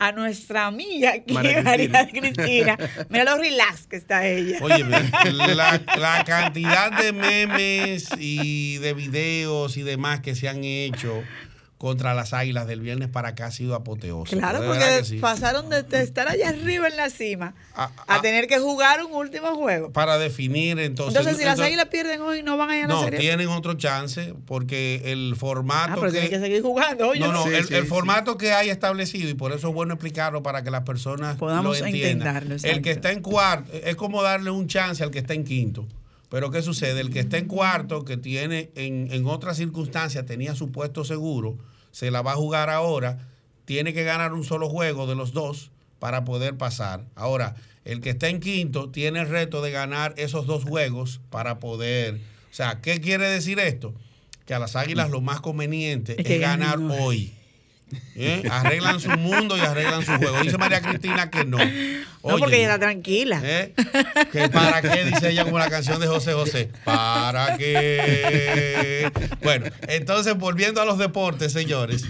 a- a nuestra amiga aquí, María María Cristina. <laughs> Mira lo relax que está ella. Oye, <laughs> la, la cantidad de memes y de videos y demás que se han hecho contra las águilas del viernes para acá ha sido apoteósico. Claro, porque sí. pasaron de, de estar allá arriba en la cima A- a, a- tener que jugar un último juego. Para definir entonces. Entonces, si las águilas pierden hoy, no van a ir a la No, serie. tienen otro chance porque el formato Ah, pero que. tienen que seguir jugando. Oye, no, no, Sí, el, sí, el sí. formato que hay establecido, y por eso es bueno explicarlo para que las personas Podamos lo entiendan. entenderlo, El que está en cuarto, es como darle un chance al que está en quinto. Pero ¿qué sucede? El que está en cuarto, que tiene en, en otras circunstancias, tenía su puesto seguro, se la va a jugar ahora, tiene que ganar un solo juego de los dos para poder pasar. Ahora, el que está en quinto tiene el reto de ganar esos dos juegos para poder... O sea, ¿qué quiere decir esto? Que a las águilas lo más conveniente Es es, ganar hoy. ¿Eh? Arreglan su mundo y arreglan su juego. Dice María Cristina que no. no, porque ella está tranquila. ¿eh? ¿Que para qué? Dice ella como la canción de José José. ¿Para qué? Bueno, entonces volviendo a los deportes, señores,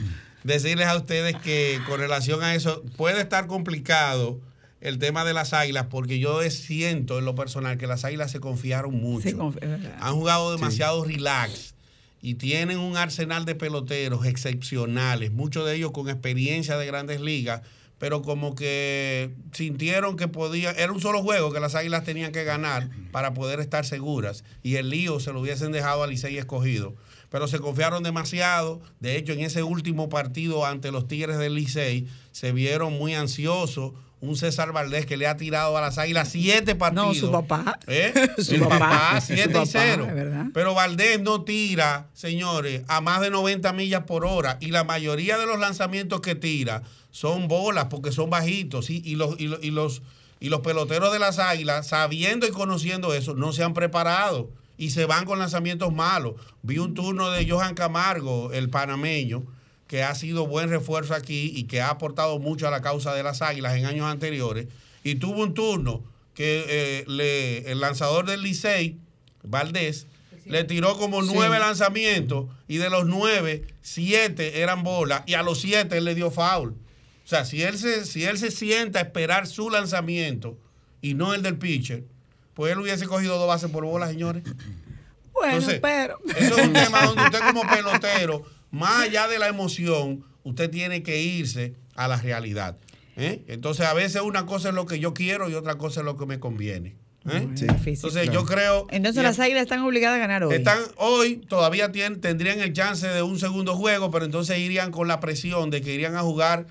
decirles a ustedes que con relación a eso puede estar complicado el tema de las águilas porque yo siento en lo personal que las águilas se confiaron mucho. Sí, conf- es verdad. Han jugado demasiado relax y tienen un arsenal de peloteros excepcionales, muchos de ellos con experiencia de grandes ligas, pero como que sintieron que podía, era un solo juego que las águilas tenían que ganar para poder estar seguras y el lío se lo hubiesen dejado a Licey escogido. Pero se confiaron demasiado. De hecho, en ese último partido ante los Tigres del Licey, se vieron muy ansiosos. Un César Valdés que le ha tirado a las águilas siete partidos. No, su papá. ¿Eh? <laughs> Su El papá, papá, su 7 papá, y 0. es verdad. Pero Valdés no tira, señores, a más de 90 millas por hora. Y la mayoría de los lanzamientos que tira son bolas porque son bajitos. ¿sí? Y, los, y, los, y, los, y los peloteros de las águilas, sabiendo y conociendo eso, no se han preparado. Y se van con lanzamientos malos. Vi un turno de Johan Camargo, el panameño, que ha sido buen refuerzo aquí y que ha aportado mucho a la causa de las águilas en años anteriores. Y tuvo un turno que eh, le- el lanzador del Licey, Valdés, le tiró como nueve lanzamientos y de los nueve, siete eran bolas y a los siete él le dio foul. O sea, si él se, si él se sienta a esperar su lanzamiento y no el del pitcher, pues él hubiese cogido dos bases por bola, señores. Bueno, Entonces, pero. Eso es un tema donde usted como pelotero, más allá de la emoción, usted tiene que irse a la realidad. ¿eh? Entonces, a veces una cosa es lo que yo quiero y otra cosa es lo que me conviene. ¿eh? Sí. Entonces, Claro. yo creo... Entonces las águilas están obligadas a ganar hoy. están hoy, todavía tienen, tendrían el chance de un segundo juego, pero entonces irían con la presión de que irían a jugar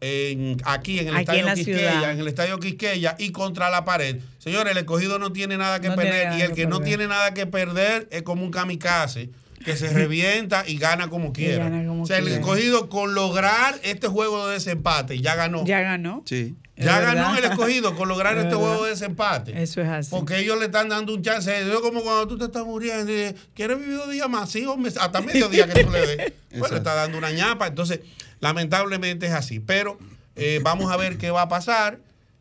en- aquí en el Aquí estadio en la Quisqueya, ciudad. en el estadio Quisqueya y contra la pared. Señores, el escogido no tiene nada que No perder nada y el que que no tiene nada que perder es como un kamikaze que se revienta y gana como quiera. gana como o sea, el escogido con lograr este juego de desempate ya ganó. Ya Ya, ganó. Sí. Es ganó el escogido con lograr Es este verdad. juego de desempate. Eso es así. Porque ellos le están dando un chance. Es como cuando tú te estás muriendo. y ¿Quieres vivir dos días más? Sí, hombre, hasta medio día que tú le des. <laughs> Bueno, le está dando una ñapa. Entonces, lamentablemente es así. Pero eh, vamos a ver qué va a pasar.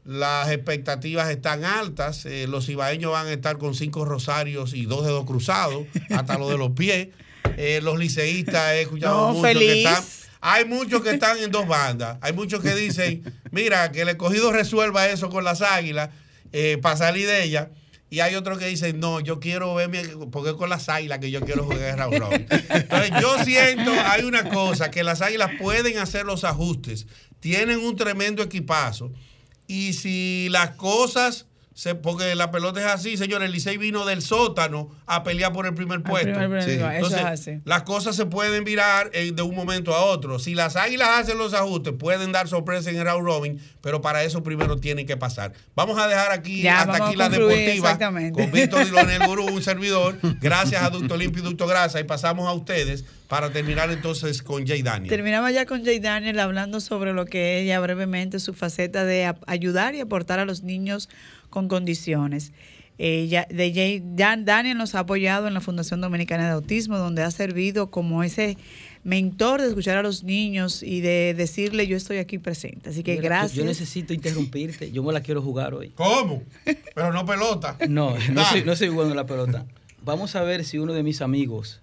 Las expectativas están altas. Eh, los ibaeños van a estar con cinco rosarios y dos dedos cruzados, hasta lo de los pies. Eh, los liceístas he escuchado No, muchos que están. Hay muchos que están en dos bandas. Hay muchos que dicen, mira, que el escogido resuelva eso con las águilas eh, para salir de ella. Y hay otros que dicen, no, yo quiero verme, porque es con las águilas que yo quiero jugar round robin. Entonces, yo siento, hay una cosa, que las águilas pueden hacer los ajustes. Tienen un tremendo equipazo. Y si las cosas, se, porque la pelota es así, señores, el Licey vino del sótano a pelear por el primer puesto. primer premio, Sí. Eso es así. las cosas se pueden virar eh, de un momento a otro. Si las águilas hacen los ajustes, pueden dar sorpresa en el round robin, pero para eso primero tienen que pasar. Vamos a dejar aquí Ya, hasta aquí la deportiva exactamente. con Víctor <laughs> Dilonel Gurú, un servidor. Gracias a Ducto Limpio y Ducto Grasa. Y pasamos a ustedes para terminar entonces con Jay Daniel. Terminamos ya con Jay Daniel hablando sobre lo que ella brevemente su faceta de ayudar y aportar a los niños con condiciones. Eh, ya- de Daniel nos ha apoyado en la Fundación Dominicana de Autismo, donde ha servido como ese mentor de escuchar a los niños y de decirle yo estoy aquí presente. Así que Mira, gracias. Yo necesito interrumpirte. Yo me la quiero jugar hoy. ¿Cómo? Pero no pelota. <laughs> No, no soy, no soy bueno en la pelota. Vamos a ver si uno de mis amigos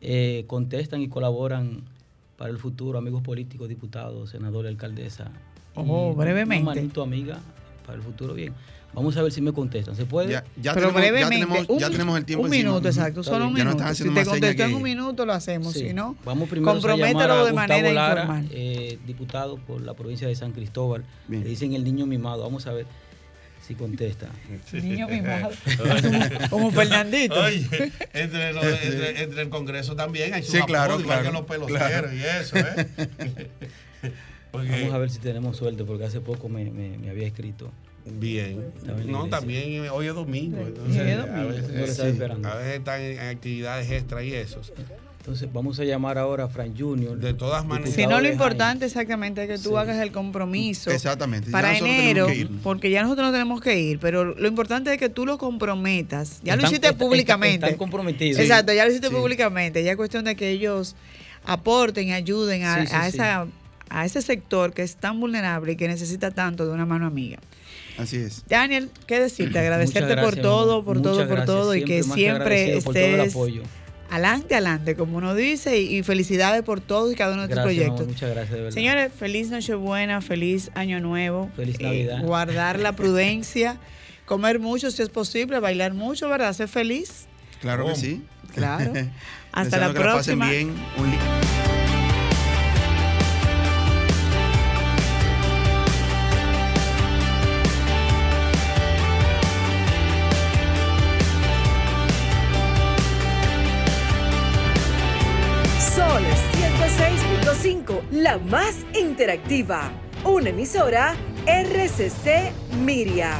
eh, contestan y colaboran para el futuro, amigos políticos, diputados, senadores, alcaldesa. Oh, Y brevemente. Una manito amiga para el futuro, bien. Vamos a ver si me contestan. ¿Se puede? Ya, ya Pero tenemos, ya brevemente, tenemos, un, ya tenemos el tiempo un encima. minuto, exacto, Está solo un. Ya minuto. Si te contestó en que- un minuto, lo hacemos. Sí. Si no, Vamos primero compromételo a de Gustavo manera Lara, informal. eh, diputado por la provincia de San Cristóbal. Bien. Le dicen el niño mimado. Vamos a ver si contesta. Niño mimado. <laughs> Como Fernandito. Oye, entre, los- entre- entre el Congreso también hay Sí, claro, claro, que los peloteros claro. y eso, ¿eh? <laughs> Porque- Vamos a ver si tenemos suerte, porque hace poco me, me- me había escrito. Bien. No, también eh, hoy es domingo. Sí, entonces, es a domingo. veces- No lo estaba sí, esperando. A veces están en actividades extra y eso. Entonces vamos a llamar ahora a Frank Junior. De todas maneras. Si no, lo importante exactamente es que tú Sí. hagas el compromiso Exactamente. Para enero, porque ya nosotros no tenemos que ir, pero lo importante es que tú lo comprometas. Ya lo Están- hiciste están- públicamente. Están comprometidos. Exacto, ya lo hiciste Sí. públicamente. Ya es cuestión de que ellos aporten y ayuden a, Sí, sí, a sí. esa, a ese sector que es tan vulnerable y que necesita tanto de una mano amiga. Así es. Daniel, ¿qué decirte? <clears throat> Agradecerte gracias, por todo, por todo, por gracias. todo y que siempre por todo el estés apoyo. adelante, adelante, como uno dice, y, y felicidades por todos y cada uno de tus Gracias, mamá, proyectos. muchas gracias, de verdad. Señores, feliz Nochebuena, feliz Año Nuevo. Eh, Feliz Navidad. guardar la <laughs> prudencia, comer mucho si es posible, bailar mucho, ¿verdad? Ser feliz. Claro que sí. Claro. <laughs> Hasta la Deseando que la pasen próxima. bien. Un 106.5, la más interactiva. Una emisora RCC Miria.